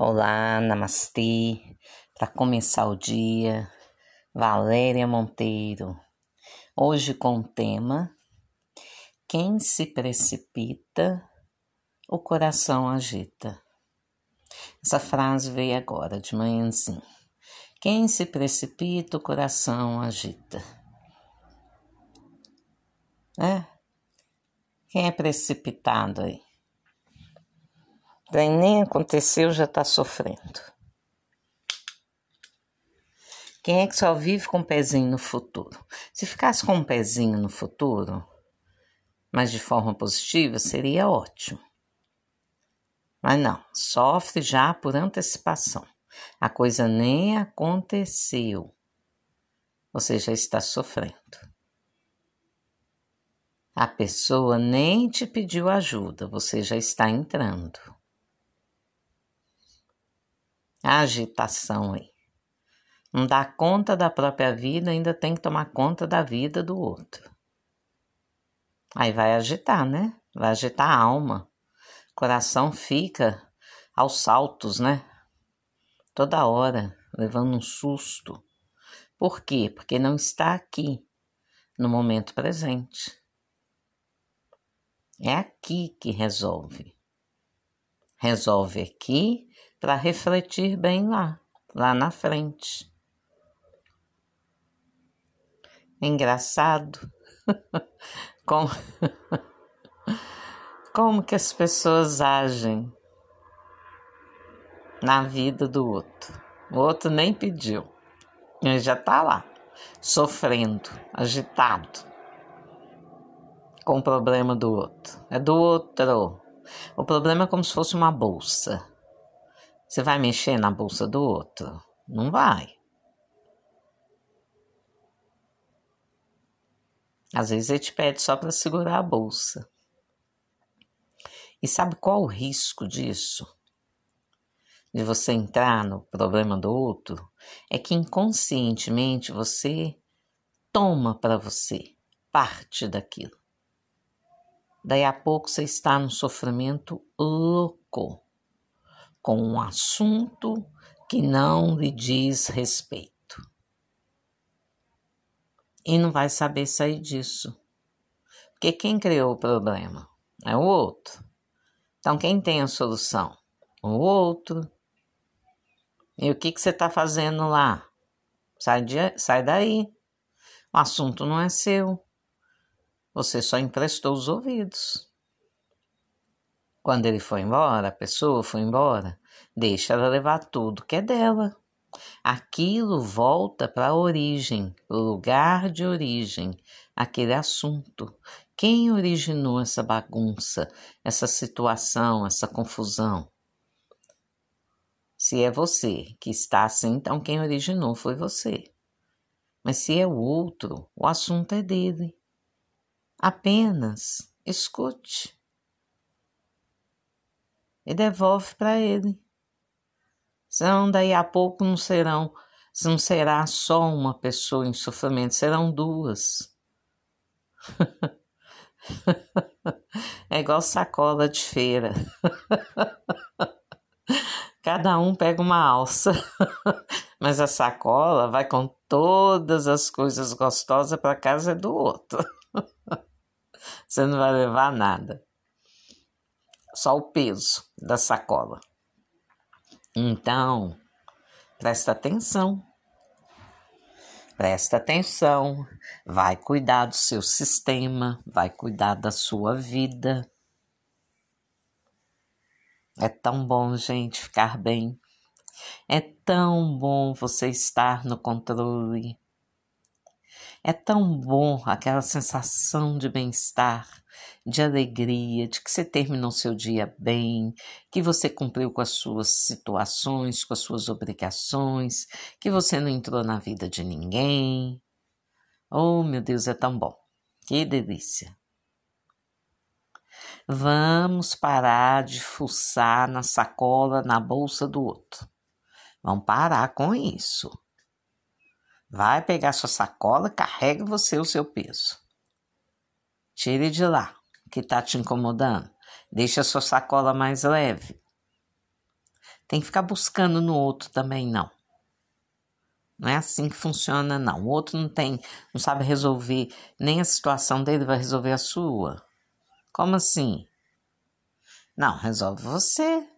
Olá, namastê. Para começar o dia, Valéria Monteiro. Hoje com o tema: Quem se precipita, o coração agita. Essa frase veio agora, de manhãzinho. Quem se precipita, o coração agita. É? Quem é precipitado aí? Daí nem aconteceu, já está sofrendo. Quem é que só vive com um pezinho no futuro? Se ficasse com um pezinho no futuro, mas de forma positiva, seria ótimo. Mas não, sofre já por antecipação. A coisa nem aconteceu. Você já está sofrendo. A pessoa nem te pediu ajuda, você já está entrando agitação aí. Não dá conta da própria vida, ainda tem que tomar conta da vida do outro. Aí vai agitar, né? Vai agitar a alma. O coração fica aos saltos, né? Toda hora, levando um susto. Por quê? Porque não está aqui, no momento presente. É aqui que resolve. Resolve aqui para refletir bem lá, lá na frente. Engraçado como, como que as pessoas agem na vida do outro. O outro nem pediu, ele já está lá, sofrendo, agitado com o problema do outro. É do outro. O problema é como se fosse uma bolsa. Você vai mexer na bolsa do outro? Não vai. Às vezes ele te pede só para segurar a bolsa. E sabe qual o risco disso? De você entrar no problema do outro? É que inconscientemente você toma para você parte daquilo. Daí a pouco você está no sofrimento louco com um assunto que não lhe diz respeito. E não vai saber sair disso. Porque quem criou o problema é o outro. Então, quem tem a solução? O outro. E o que, que você está fazendo lá? Sai, de, sai daí. O assunto não é seu. Você só emprestou os ouvidos. Quando ele foi embora, a pessoa foi embora, deixa ela levar tudo que é dela. Aquilo volta para a origem, o lugar de origem, aquele assunto. Quem originou essa bagunça, essa situação, essa confusão? Se é você que está assim, então quem originou foi você. Mas se é o outro, o assunto é dele. Apenas escute e devolve para ele. Senão, daí a pouco não serão, não será só uma pessoa em sofrimento, serão duas. é igual sacola de feira. Cada um pega uma alça, mas a sacola vai com todas as coisas gostosas para casa do outro. Você não vai levar nada só o peso da sacola. Então, presta atenção. Presta atenção, vai cuidar do seu sistema, vai cuidar da sua vida. É tão bom, gente, ficar bem. É tão bom você estar no controle. É tão bom aquela sensação de bem-estar, de alegria, de que você terminou seu dia bem, que você cumpriu com as suas situações, com as suas obrigações, que você não entrou na vida de ninguém. Oh, meu Deus, é tão bom. Que delícia. Vamos parar de fuçar na sacola, na bolsa do outro. Vamos parar com isso. Vai pegar sua sacola, carrega você o seu peso. Tire de lá, que está te incomodando. Deixa a sua sacola mais leve. Tem que ficar buscando no outro também, não. Não é assim que funciona, não. O outro não tem, não sabe resolver, nem a situação dele vai resolver a sua. Como assim? Não, resolve você.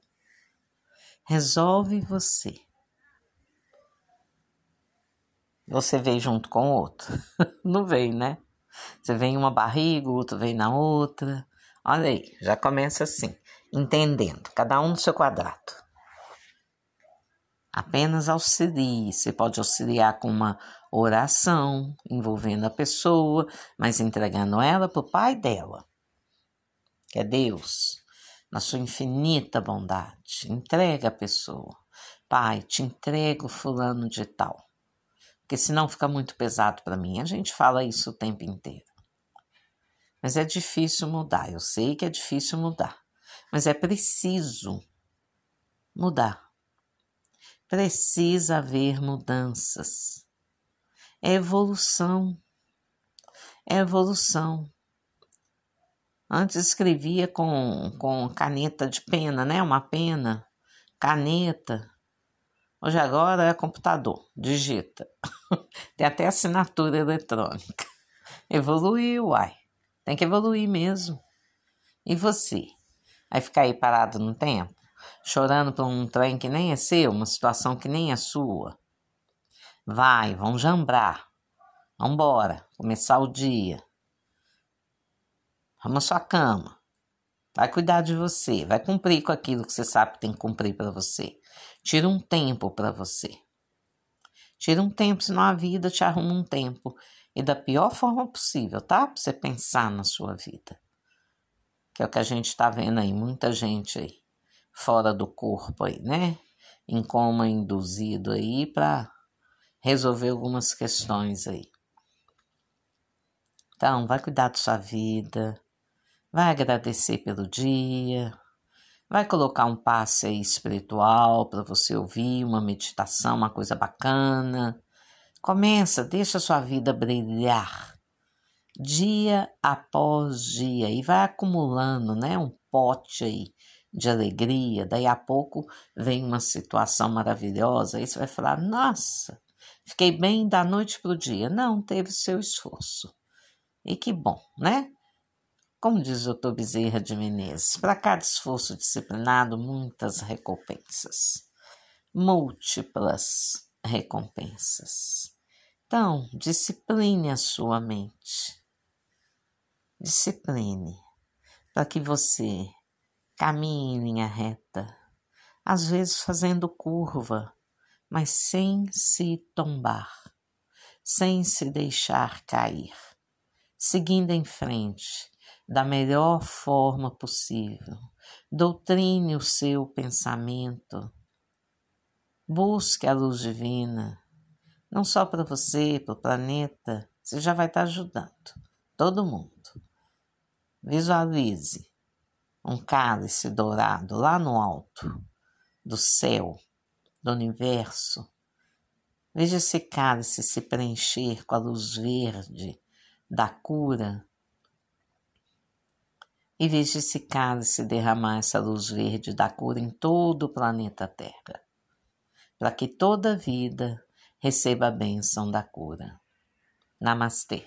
Resolve você. Você veio junto com o outro. não vem, né? Você vem em uma barriga, o outro vem na outra. Olha aí, já começa assim, entendendo, cada um no seu quadrado. Apenas auxilie. Você pode auxiliar com uma oração envolvendo a pessoa, mas entregando ela para o pai dela, que é Deus, na sua infinita bondade. Entrega a pessoa. Pai, te entrego fulano de tal. Porque senão fica muito pesado para mim. A gente fala isso o tempo inteiro. Mas é difícil mudar. Eu sei que é difícil mudar. Mas é preciso mudar precisa haver mudanças. É evolução. É evolução. Antes escrevia com, com caneta de pena, né? Uma pena, caneta. Hoje agora é computador, digita. Tem até assinatura eletrônica. Evoluiu, uai. Tem que evoluir mesmo. E você? Vai ficar aí parado no tempo? chorando por um trem que nem é seu, uma situação que nem é sua. Vai, vão jambrar. Vambora, começar o dia. Arruma sua cama. Vai cuidar de você, vai cumprir com aquilo que você sabe que tem que cumprir para você. Tira um tempo para você. Tira um tempo, senão a vida te arruma um tempo. E da pior forma possível, tá? Pra você pensar na sua vida. Que é o que a gente está vendo aí, muita gente aí fora do corpo aí, né? Em coma induzido aí para resolver algumas questões aí. Então, vai cuidar da sua vida, vai agradecer pelo dia, vai colocar um passe aí espiritual para você ouvir, uma meditação, uma coisa bacana. Começa, deixa a sua vida brilhar dia após dia e vai acumulando, né, um pote aí de alegria, daí a pouco vem uma situação maravilhosa, aí você vai falar: nossa, fiquei bem da noite para o dia. Não, teve seu esforço. E que bom, né? Como diz o doutor Bezerra de Menezes, para cada esforço disciplinado, muitas recompensas, múltiplas recompensas. Então, discipline a sua mente. Discipline para que você Caminhe em linha reta, às vezes fazendo curva, mas sem se tombar, sem se deixar cair, seguindo em frente da melhor forma possível. Doutrine o seu pensamento. Busque a luz divina, não só para você, para o planeta, você já vai estar ajudando todo mundo. Visualize um cálice dourado lá no alto do céu, do universo. Veja esse cálice se preencher com a luz verde da cura. E veja esse cálice derramar essa luz verde da cura em todo o planeta Terra, para que toda vida receba a bênção da cura. Namastê.